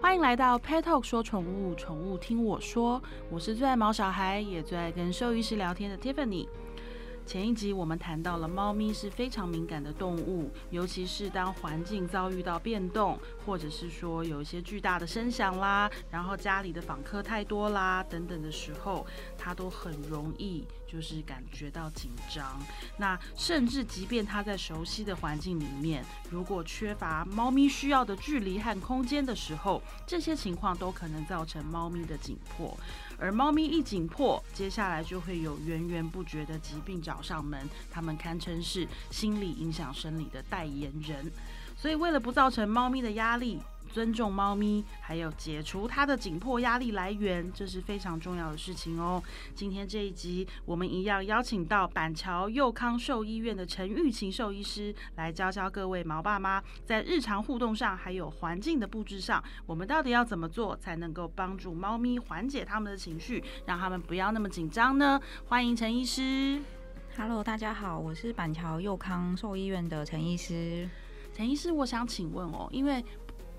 欢迎来到 Pet Talk 说宠物，宠物听我说。我是最爱毛小孩，也最爱跟兽医师聊天的 Tiffany。前一集我们谈到了猫咪是非常敏感的动物，尤其是当环境遭遇到变动，或者是说有一些巨大的声响啦，然后家里的访客太多啦等等的时候，它都很容易就是感觉到紧张。那甚至即便它在熟悉的环境里面，如果缺乏猫咪需要的距离和空间的时候，这些情况都可能造成猫咪的紧迫。而猫咪一紧迫，接下来就会有源源不绝的疾病找上门，它们堪称是心理影响生理的代言人。所以，为了不造成猫咪的压力，尊重猫咪，还有解除它的紧迫压力来源，这是非常重要的事情哦。今天这一集，我们一样邀请到板桥佑康兽医院的陈玉琴兽医师来教教各位毛爸妈，在日常互动上，还有环境的布置上，我们到底要怎么做，才能够帮助猫咪缓解它们的情绪，让它们不要那么紧张呢？欢迎陈医师。Hello，大家好，我是板桥佑康兽医院的陈医师。陈医师，我想请问哦，因为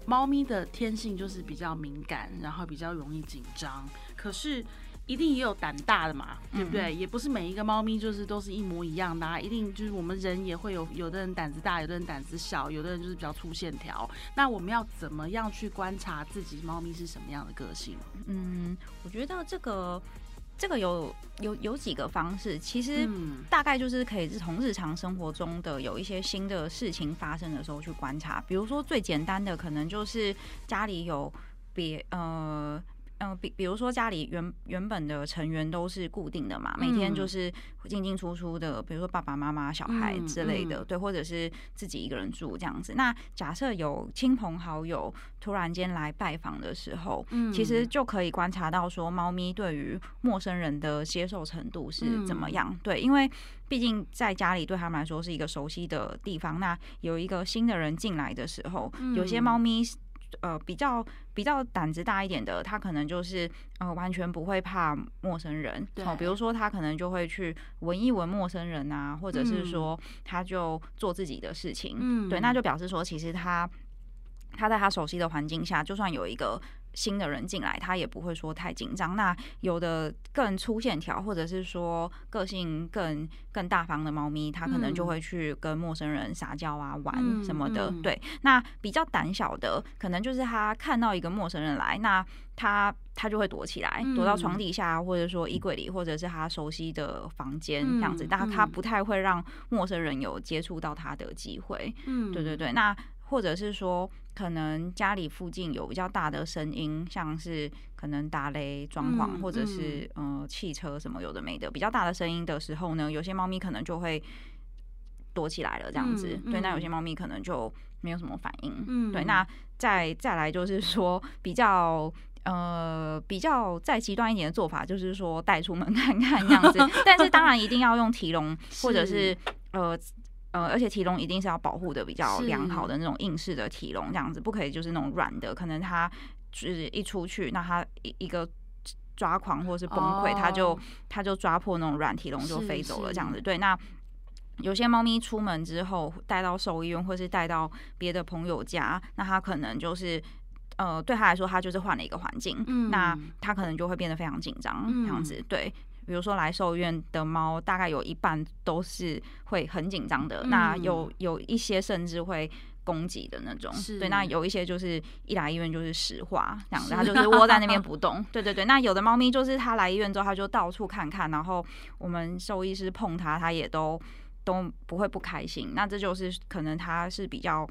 猫咪的天性就是比较敏感，然后比较容易紧张，可是一定也有胆大的嘛，对不对？也不是每一个猫咪就是都是一模一样的、啊，一定就是我们人也会有，有的人胆子大，有的人胆子小，有的人就是比较粗线条。那我们要怎么样去观察自己猫咪是什么样的个性？嗯，我觉得这个这个有有有几个方式，其实嗯大概就是可以从日常生活中的有一些新的事情发生的时候去观察。比如说最简单的，可能就是家里有别呃。嗯，比比如说家里原原本的成员都是固定的嘛，每天就是进进出出的，比如说爸爸妈妈、小孩嗯之类的，嗯对，或者是自己一个人住这样子。那假设有亲朋好友突然间来拜访的时候，嗯其实就可以观察到说，猫咪对于陌生人的接受程度是怎么样。对，因为毕竟在家里对他们来说是一个熟悉的地方，那有一个新的人进来的时候，有些猫咪。呃，比较比较胆子大一点的，他可能就是呃完全不会怕陌生人。对哦，比如说他可能就会去闻一闻陌生人啊，或者是说他就做自己的事情。嗯对，那就表示说其实他。他在他熟悉的环境下，就算有一个新的人进来，他也不会说太紧张。那有的更粗线条，或者是说个性更更大方的猫咪，它可能就嗯会去跟陌生人撒娇啊、嗯玩什么的。嗯对，那比较胆小的，可能就是它看到一个陌生人来，那它它就会躲起来，躲到床嗯底下，或者说衣柜里，或者是它熟悉的房间这样子。嗯但它嗯不太会让陌生人有接触到它的机会。嗯对对对，那或者是说，可能家里附近有比较大的声音，像是可能打雷、装潢，嗯或者是呃汽车什么有的没的，比较大的声音的时候呢，有些猫咪可能就会躲起来了，这样子。嗯对，那有嗯些猫咪可能就没有什么反应。嗯对，那再再来就是 说比较。呃，比较再极端一点的做法，就是说带出门 看看这样子，但是当然一定要用提笼，或者是呃呃，而且提笼一定是要保护的比较良好的那种硬式的提笼，这样子不可以就是那种软的，可能它就是一出去，那它一一个抓狂或是崩溃，它就哦它就抓破那种软体笼就飞走了，这样子。对，那有些猫咪出门之后带到兽医院，或是带到别的朋友家，那它可能就是。呃，对它来说，它就是换了一个环境，嗯那它可能就会变得非常紧张，这样子。对，比如说来兽医院的猫，大概有一半都是会很紧张的，那嗯有有一些甚至会攻击的那种。对，那有一些就是一来医院就是石化这样子，它就是窝在那边不动。对对对，那有的猫咪就是它来医院之后，它就到处看看，然后我们兽医师碰它，它也都都不会不开心。那这就是可能它是比较。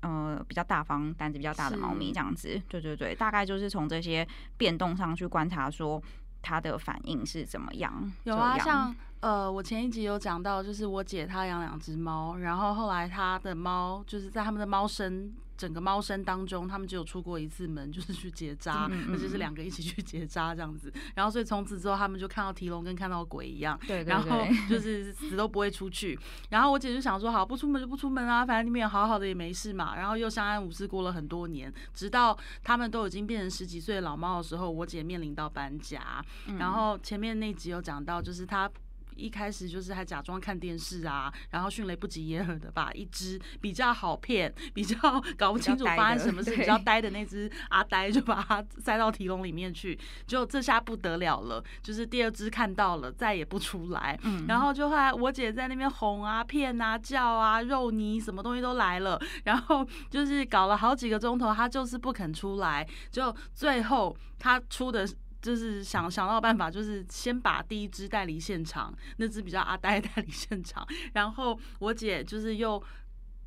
呃，比较大方、胆子比较大的猫咪这样子，对对对，大概就是从这些变动上去观察，说它的反应是怎么样。有啊，像呃，我前一集有讲到，就是我姐她养两只猫，然后后来她的猫就是在他们的猫生整个猫生当中，他们只有出过一次门，就是去结扎，嗯嗯而且是两个一起去结扎这样子。然后所以从此之后，他们就看到提笼跟看到鬼一样。对对然后，就是死都不会出去。然后我姐就想说，好，不出门就不出门啊，反正你们也好好的也没事嘛。然后又相安无事过了很多年，直到他们都已经变成十几岁的老猫的时候，我姐面临到搬家。嗯然后前面那集有讲到，就是她。一开始就是还假装看电视啊，然后迅雷不及掩耳的把一只比较好骗、比较搞不清楚发生什么事、比较呆的那只阿呆，就把它塞到提笼里面去。就这下不得了了，就是第二只看到了，再也不出来。嗯，然后就后来我姐在那边哄啊、骗啊、叫啊、肉泥什么东西都来了，然后就是搞了好几个钟头，她就是不肯出来。就最后她出的。就是想想到办法，就是先把第一只带离现场，那只比较阿呆带离现场，然后我姐就是又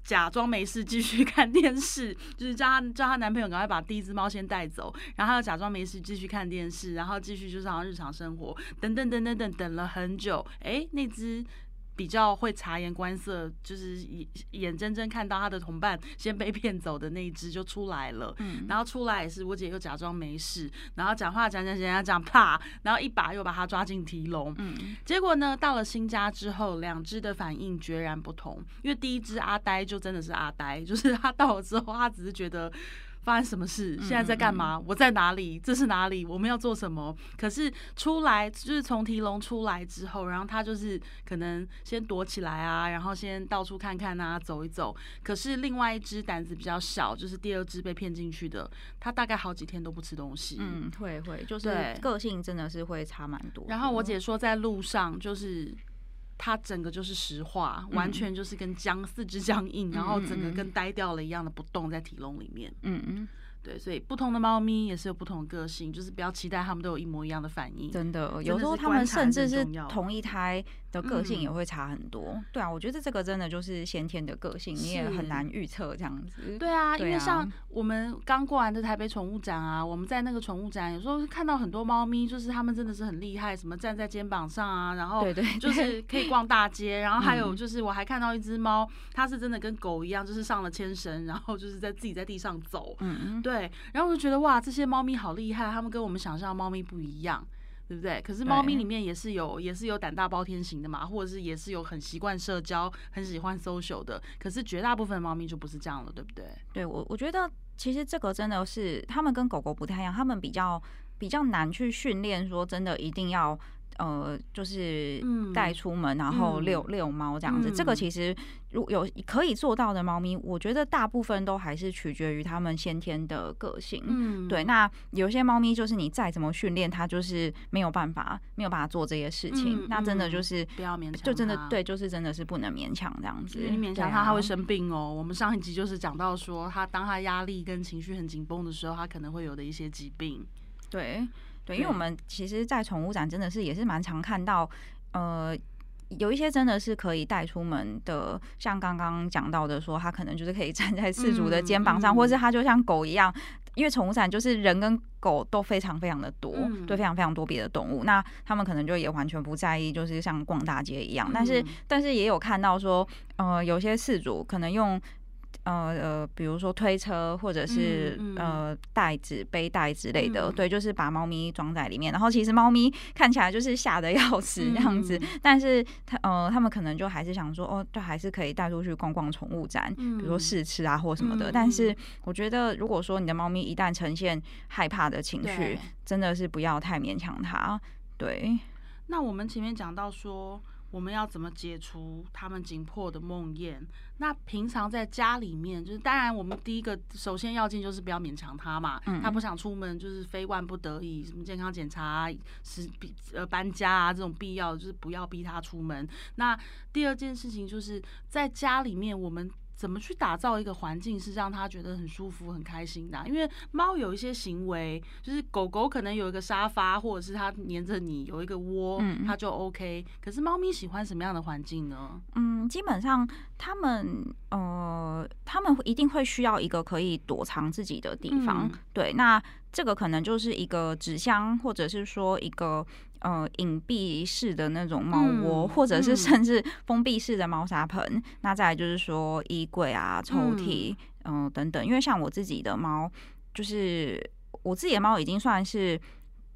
假装没事继续 看电视，就是叫她叫她男朋友赶快把第一只猫先带走，然后又假装没事继续看电视，然后继续就是好像日常生活，等等等等等等了很久，哎，那只。比较会察言观色，就是眼眼睁睁看到他的同伴先被骗走的那一只就出来了，嗯，然后出来也是我姐又假装没事，然后讲话讲讲讲讲讲啪，然后一把又把他抓进提笼，嗯，结果呢到了新家之后，两只的反应决然不同，因为第一只阿呆就真的是阿呆，就是他到了之后，他只是觉得。发生什么事？现在在干嘛？我在哪里？这是哪里？我们要做什么？可是出来就是从提笼出来之后，然后他就是可能先躲起来啊，然后先到处看看啊，走一走。可是另外一只胆子比较小，就是第二只被骗进去的，他大概好几天都不吃东西。嗯，会会，就是个性真的是会差蛮多。然后我姐说在路上就是。它整个就是石化，完全就是跟僵四肢僵硬，然后整个跟呆掉了一样的不动在体笼里面。嗯嗯。对，所以不同的猫咪也是有不同的个性，就是不要期待它们都有一模一样的反应。真的，有时候它们甚至是同一胎的个性也会差很多。对啊，我觉得这个真的就是先天的个性，你也很难预测这样子。对啊，因为像我们刚过完的台北宠物展啊，我们在那个宠物展有时候看到很多猫咪，就是它们真的是很厉害，什么站在肩膀上啊，然后对对，就是可以逛大街。然后还有就是我还看到一只猫，它是真的跟狗一样，就是上了牵绳，然后就是在自己在地上走。嗯嗯。对，然后我就觉得哇，这些猫咪好厉害，它们跟我们想象的猫咪不一样，对不对？可是猫咪里面也是有，也是有胆大包天型的嘛，或者是也是有很习惯社交、很喜欢 social 的。可是绝大部分猫咪就不是这样了，对不对？对我，我觉得其实这个真的是它们跟狗狗不太一样，它们比较比较难去训练，说真的一定要。呃，就是带出门，然后遛遛猫这样子。这个其实如有可以做到的猫咪，我觉得大部分都还是取决于它们先天的个性。嗯，对。那有些猫咪就是你再怎么训练，它就是没有办法，没有办法做这些事情。那真的就是不要勉强，就真的对，就是真的是不能勉强这样子。你勉强它，它会生病哦。我们上一集就是讲到说，它当它压力跟情绪很紧绷的时候，它可能会有的一些疾病。对。对，因为我们其实，在宠物展真的是也是蛮常看到，呃，有一些真的是可以带出门的，像刚刚讲到的，说它可能就是可以站在饲主的肩膀上，或是它就像狗一样，因为宠物展就是人跟狗都非常非常的多，对，非常非常多别的动物，那他们可能就也完全不在意，就是像逛大街一样，但是但是也有看到说，呃，有些饲主可能用。呃呃，比如说推车或者是呃袋子、背带之类的，对，就是把猫咪装在里面。然后其实猫咪 看起来就是吓得要死这样子，但是他呃他们可能就还是想说，哦，就还是可以带出去逛逛宠物展，比如说试吃啊或什么的。但是我觉得，如果说你的猫咪一旦呈现害怕的情绪，真的是不要太勉强它。对，那我们前面讲到说。我们要怎么解除他们紧迫的梦魇？那平常在家里面，就是当然，我们第一个首先要件就是不要勉强他嘛。嗯。他不想出门，就是非万不得已，什么健康检查、是必呃搬家啊这种必要，就是不要逼他出门。那第二件事情就是在家里面，我们。怎么去打造一个环境是让它觉得很舒服、很开心的？因为猫有一些行为，就是狗狗可能有一个沙发，或者是它黏着你有一个窝，它就 OK。可是猫咪喜欢什么样的环境呢？嗯，基本上它们呃，它们一定会需要一个可以躲藏自己的地方。对，那这个可能就是一个纸箱，或者是说一个。呃，隐蔽式的那种猫窝，或者是甚至封闭式的猫砂盆。那再来就是说衣柜啊、抽屉，嗯等等。因为像我自己的猫，就是我自己的猫已经算是。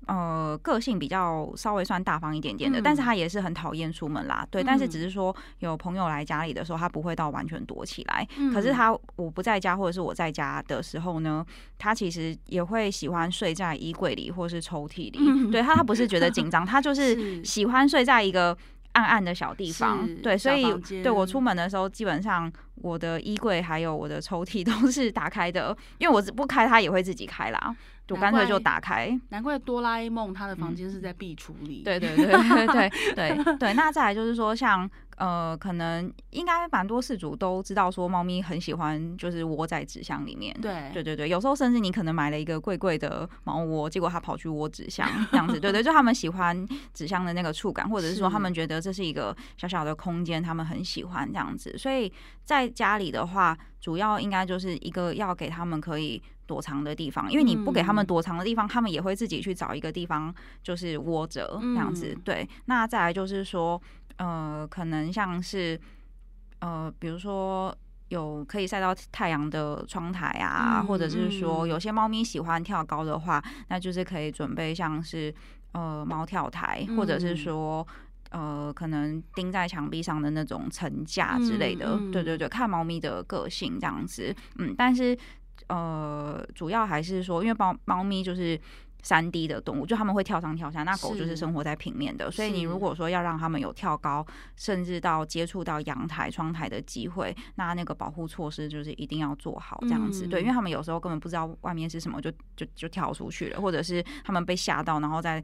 呃，个性比较稍微算大方一点点的，但是他也是很讨厌出门啦。对，但是只是说有朋友来家里的时候，他不会到完全躲起来。可是他我不在家或者是我在家的时候呢，他其实也会喜欢睡在衣柜里或是抽屉里。对他，他不是觉得紧张，他就 是喜欢睡在一个。暗暗的小地方，对，所以对我出门的时候，基本上我的衣柜还有我的抽屉 都是打开的，因为我不开它也会自己开啦，我干脆就打开。难怪哆啦 A 梦他的房间是在壁橱里。对对对对对对 对，那再来就是说，像呃，可能应该蛮多事主都知道，说猫咪很喜欢就是窝在纸箱里面。对对对对，有时候甚至你可能买了一个贵贵的猫窝，结果它跑去窝纸箱 这样子。对对，就他们喜欢纸箱的那个触感，或者是说他们觉得这是一个小小的空间，他们很喜欢这样子。所以在家里的话，主要应该就是一个要给他们可以躲藏的地方，因为你不给他们嗯躲藏的地方，他们也会自己去找一个地方就是窝着这样子。嗯对，那再来就是说，呃，可能像是呃，比如说。有可以晒到太阳的窗台啊，嗯或者是说嗯有些猫咪喜欢跳高的话，那就是可以准备像是呃猫跳台，或者是嗯说呃可能钉在墙壁上的那种层架之类的。嗯嗯对对对，看猫咪的个性这样子。嗯，但是呃主要还是说，因为猫猫咪就是。三 D 的动物，就他们会跳上跳下，那狗就是是。生活在平面的，所以你如果说要让他们有跳高，甚至到接触到阳台、窗台的机会，那那个保护措施就是一定要做好这样子。对，嗯因为他们有时候根本不知道外面是什么，就就就跳出去了，或者是他们被吓到，然后在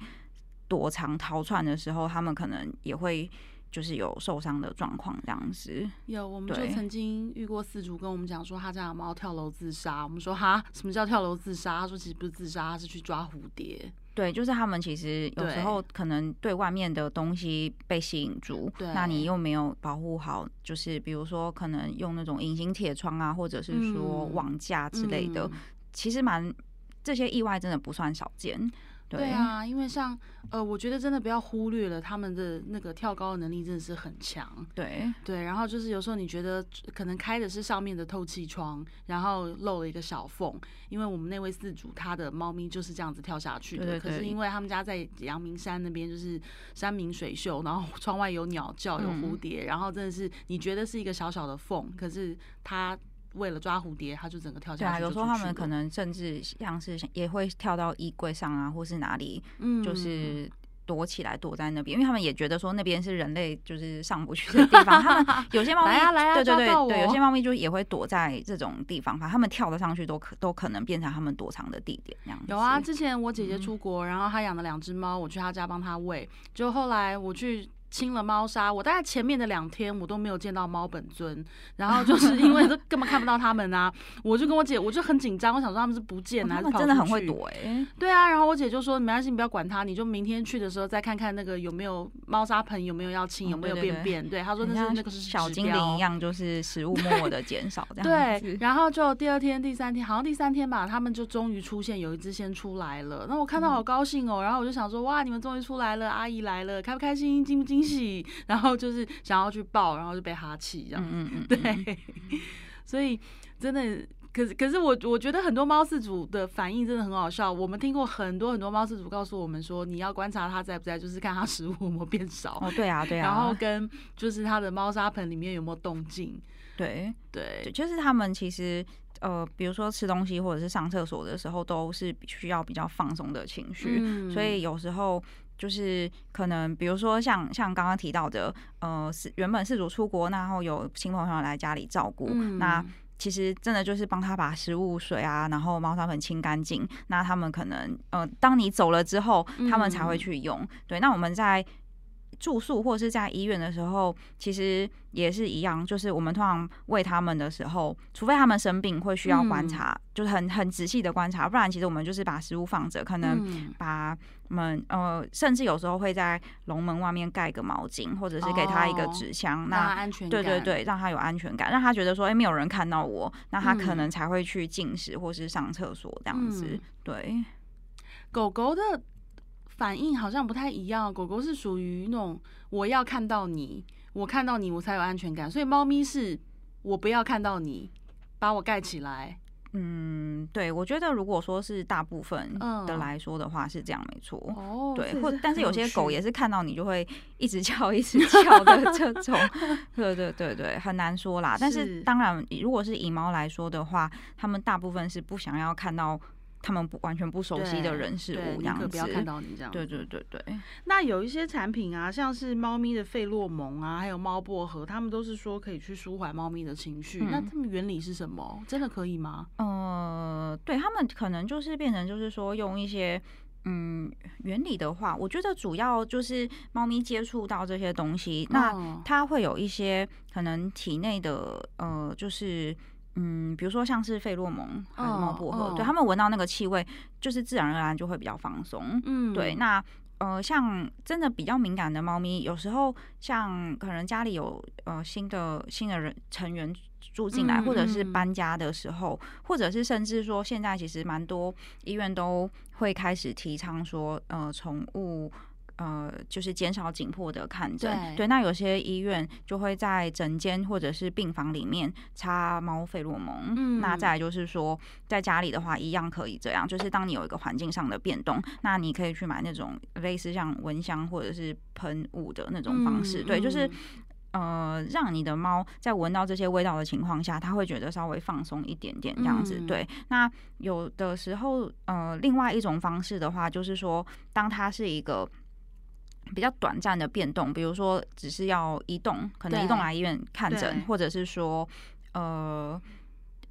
躲藏逃窜的时候，他们可能也会就是有受伤的状况这样子。有，我们就曾经遇过饲主跟我们讲说，他家的猫跳楼自杀。我们说哈，什么叫跳楼自杀？他说其实不是自杀，他是去抓蝴蝶。对，就是他们其实有时候可能对外面的东西被吸引住，对那你又没有保护好，就是比如说可能用那种隐形铁窗啊，或者是说嗯网架之类的，嗯其实蛮这些意外真的不算少见。对啊，因为像呃，我觉得真的不要忽略了他们的那个跳高的能力真的是很强。对对，然后就是有时候你觉得可能开的是上面的透气窗，然后漏了一个小缝，因为我们那位饲主他的猫咪就是这样子跳下去的。对对对可是因为他们家在阳明山那边就是山明水秀，然后窗外有鸟叫，有蝴嗯蝶，然后真的是你觉得是一个小小的缝，可是它为了抓蝴蝶，它就整个跳对啊，下去就有时候他们可能甚至像是也会跳到衣柜上啊，或是哪里，嗯就是。躲起来，躲在那边，因为他们也觉得说那边是人类就是上不去的地方。他们 有些猫咪，来啊来啊对对对对，有些猫咪就也会躲在这种地方，反正他们跳得上去都可都可能变成他们躲藏的地点，这样子。有啊，之前我姐姐嗯出国，然后她养了两只猫，我去她家帮她喂。就后来我去清了猫砂，我大概前面的两天我都没有见到猫本尊，然后就是因为都根本看不到它们啊，我就跟我姐，我就很紧张，我想说他们是不见了、哦他还是跑们真的很会。躲哎、对啊，然后我姐就说没关系，你不要管它，你就明天去的时候再看看那个有没有猫砂盆有没有要清，哦有没有便便。对，她说那是那个是小精灵一样，就是食物默默的减少这样 对，。然后就第二天、第三天，好像第三天吧，他们就终于出现，有一只先出来了。那我看到嗯好高兴哦，然后我就想说，哇，你们终于出来了，阿姨来了，开不开心，惊不惊喜？然后就是想要去抱，然后就被哈气这样。嗯嗯嗯，对，所以真的。可是，可是我我觉得很多猫饲主的反应真的很好笑。我们听过很多很多猫饲主告诉我们说，你要观察它在不在，就是看它食物有没有变少，哦对啊对啊，然后跟就是它的猫砂盆里面有没有动静。对对对，就是他们其实呃，比如说吃东西或者是上厕所的时候，都是需要比较放松的情绪，嗯所以有时候。就是可能，比如说像像刚刚提到的，呃，是原本是主出国，然后有亲朋好友来家里照顾，嗯那其实真的就是帮他把食物、水啊，然后猫砂盆清干净。那他们可能，呃，当你走了之后，他们才会嗯去用。对，那我们在住宿或是在医院的时候，其实也是一样，就是我们通常喂他们的时候，除非他们生病会需要观嗯。察，就是很很仔细的观察，不然其实我们就是把食物放着，可能嗯。把门呃，甚至有时候会在笼门外面盖个毛巾，或者是给他一个哦纸箱，让那安全感，对对对，让他有安全感，让他觉得说，哎、没有人看到我，那他可嗯。能才会去进食或是上厕所这样子。嗯。对，狗狗的反应好像不太一样，狗狗是属于那种我要看到你，我看到你我才有安全感，所以猫咪是我不要看到你，把我盖起来。嗯，对，我觉得如果说是大部分的嗯来说的话，是这样没错。哦对，或但是有些狗也是是看到你就会一直叫、一直 叫的这种，对对对对，很难说啦。但是是当然，如果是以猫来说的话，它们大部分是不想要看到他们不完全不熟悉的人事物这样子，不要看到你这样。对对对对。那有一些产品啊，像是猫咪的费洛蒙啊，还有猫薄荷，他们都是说可以去舒缓猫咪的情绪。那它们原理是什么？真的可以吗？呃，对他们可能就是变成就是说用一些嗯原理的话，我觉得主要就是猫咪接触到这些东西，那它会有一些可能体内的呃就是。嗯，比如说像是费洛蒙还是猫薄荷，对他们闻到那个气味，就是自然而然就会比较放松。嗯，对。那呃，像真的比较敏感的猫咪，有时候像可能家里有呃新的新的人成员住进来，或者是搬家的时候，或者是甚至说现在其实蛮多医院都会开始提倡说，呃，宠物。呃，就是减少紧迫的看诊，对。那有些医院就会在诊间或者是病房里面插猫费洛蒙。嗯，那再来就是说，在家里的话，一样可以这样。就是当你有一个环境上的变动，那你可以去买那种类似像蚊香或者是喷雾的那种方式。对，就是呃，让你的猫在闻到这些味道的情况下，它会觉得稍微放松一点点这样子。对。那有的时候，呃，另外一种方式的话，就是说，当它是一个比较短暂的变动，比如说只是要移动，可能移动来医院看诊，或者是说，呃，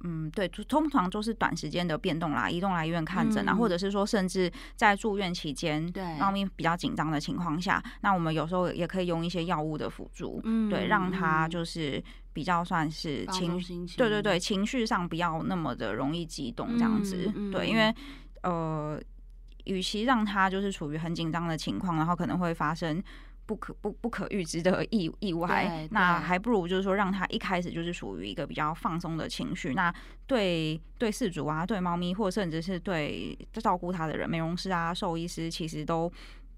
嗯，对，通常都是短时间的变动啦，移动来医院看诊啊，或者是说，甚至在住院期间，对，猫咪比较紧张的情况下，那我们有时候也可以用一些药物的辅助，嗯，对，让它就是比较算是情，对对对，情绪上不要那么的容易激动这样子，对，因为呃。与其让他就是处于很紧张的情况，然后可能会发生不可不不可预知的意意外，那还不如就是说让他一开始就是属于一个比较放松的情绪。那对对饲主啊，对猫咪，或甚至是对照顾它的人，美容师啊、兽医师，其实都。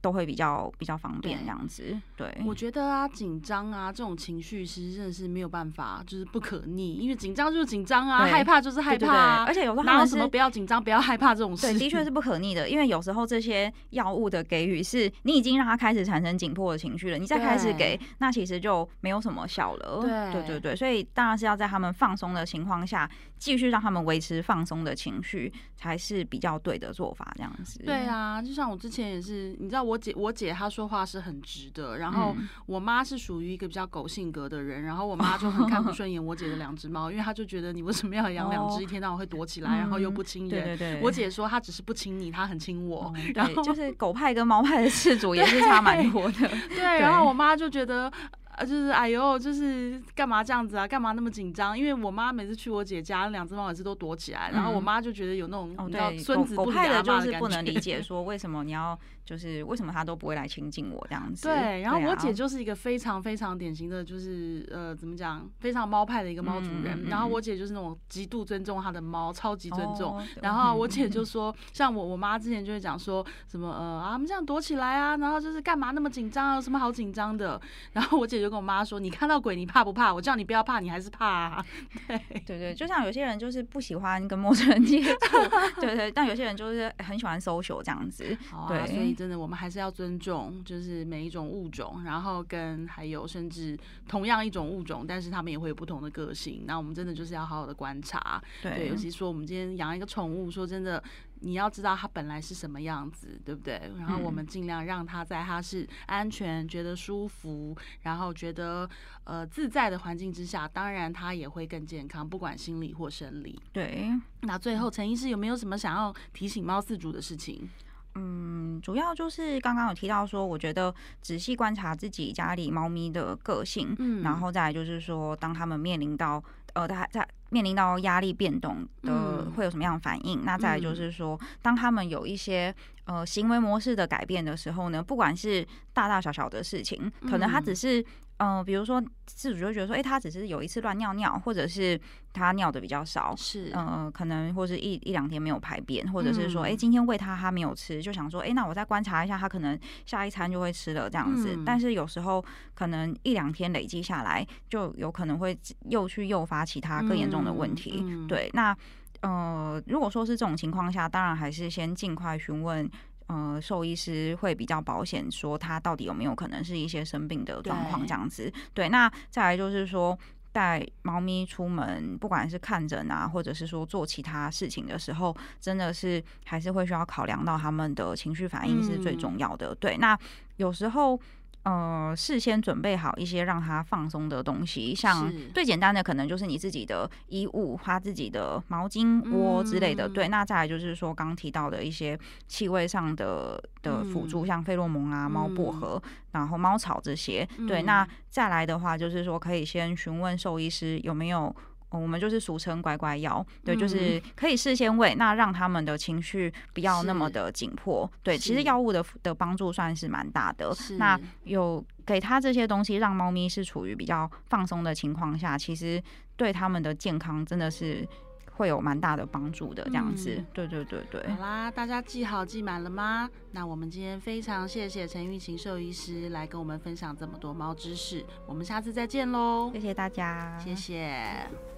都会比较比较方便这样子，对。我觉得啊，紧张啊这种情绪其实真的是没有办法，就是不可逆，因为紧张就是紧张啊，害怕就是害怕，而且有时候哪有什么不要紧张、不要害怕这种事，对，的确是不可逆的。因为有时候这些药物的给予是你已经让他开始产生紧迫的情绪了，你再开始给，那其实就没有什么效了。对对对对，所以当然是要在他们放松的情况下，继续让他们维持放松的情绪，才是比较对的做法。这样子。对啊，就像我之前也是，你知道我。我姐，我姐她说话是很直的，然后我妈是属于一个比较狗性格的人，然后我妈就很看不顺眼我姐的两只猫，因为她就觉得你为什么要养两只，一天到晚会躲起来，然后又不亲人。对对对。我姐说她只是不亲你，她很亲我。然后就是狗派跟猫派的事 主也是差蛮多的。对，然后我妈就觉得。啊，就是哎呦，就是干嘛这样子啊？干嘛那么紧张？因为我妈每次去我姐家，两只猫每次都躲起来，然后我妈就觉得有那种你知道孙子不理的就是不能理解，说为什么你要就是为什么他都不会来亲近我这样子。对，然后我姐就是一个非常非常典型的，就是呃，怎么讲，非常猫派的一个猫主人。然后我姐就是那种极度尊重她的猫，超级尊重。然后我姐就说，像我我妈之前就会讲说什么呃啊，我们这样躲起来啊，然后就是干嘛那么紧张？有什么好紧张的？然后我姐。就跟我妈说：“你看到鬼，你怕不怕？我叫你不要怕，你还是怕。”啊。对对对，就像有些人就是不喜欢跟陌生人接触，对对，但有些人就是很喜欢 social 这样子。对，所以真的，我们还是要尊重，就是每一种物种，然后跟还有甚至同样一种物种，但是他们也会有不同的个性。那我们真的就是要好好的观察。对，尤其说我们今天养一个宠物，说真的。你要知道它本来是什么样子，对不对？然后我们尽量让它在它是安全、觉得舒服，然后觉得呃自在的环境之下，当然它也会更健康，不管心理或生理。对。那最后，陈医师有没有什么想要提醒猫饲主的事情？嗯，主要就是刚刚有提到说，我觉得仔细观察自己家里猫咪的个性，嗯，然后再来就是说，当他们面临到呃，他在面临到压力变动的，会有什么样的反应？那再来就是说，当他们有一些呃行为模式的改变的时候呢，不管是大大小小的事情，可能他只是。嗯，比如说自主就觉得说，哎，他只是有一次乱尿尿，或者是他尿的比较少，是，嗯，可能或是一一两天没有排便，或者是说，哎，今天喂他他没有吃，就想说，哎，那我再观察一下，他可能下一餐就会吃了这样子。但是有时候可能一两天累积下来，就有可能会又去诱发其他更严重的问题。对，那呃，如果说是这种情况下，当然还是先尽快询问。呃，兽医师会比较保险，说他到底有没有可能是一些生病的状况这样子。对，那再来就是说，带猫咪出门，不管是看诊啊，或者是说做其他事情的时候，真的是还是会需要考量到他们的情绪反应是最重要的。对，那有时候。呃，事先准备好一些让他放松的东西，像最简单的可能就是你自己的衣物，他自己的毛巾窝之类的。对，那再来就是说刚提到的一些气味上的的辅助，像费洛蒙啊、猫薄荷，然后猫草这些。对，那再来的话就是说可以先询问兽医师有没有。我们就是俗称乖乖药，对，就是可以事先喂，那让他们的情绪不要那么的紧迫。对，其实药物的的帮助算是蛮大的。那有给他这些东西，让猫咪是处于比较放松的情况下，其实对他们的健康真的是会有蛮大的帮助的。这样子，对对对对。好啦，大家记好记满了吗？那我们今天非常谢谢陈玉琴兽医师来跟我们分享这么多猫知识，我们下次再见喽！谢谢大家，谢谢。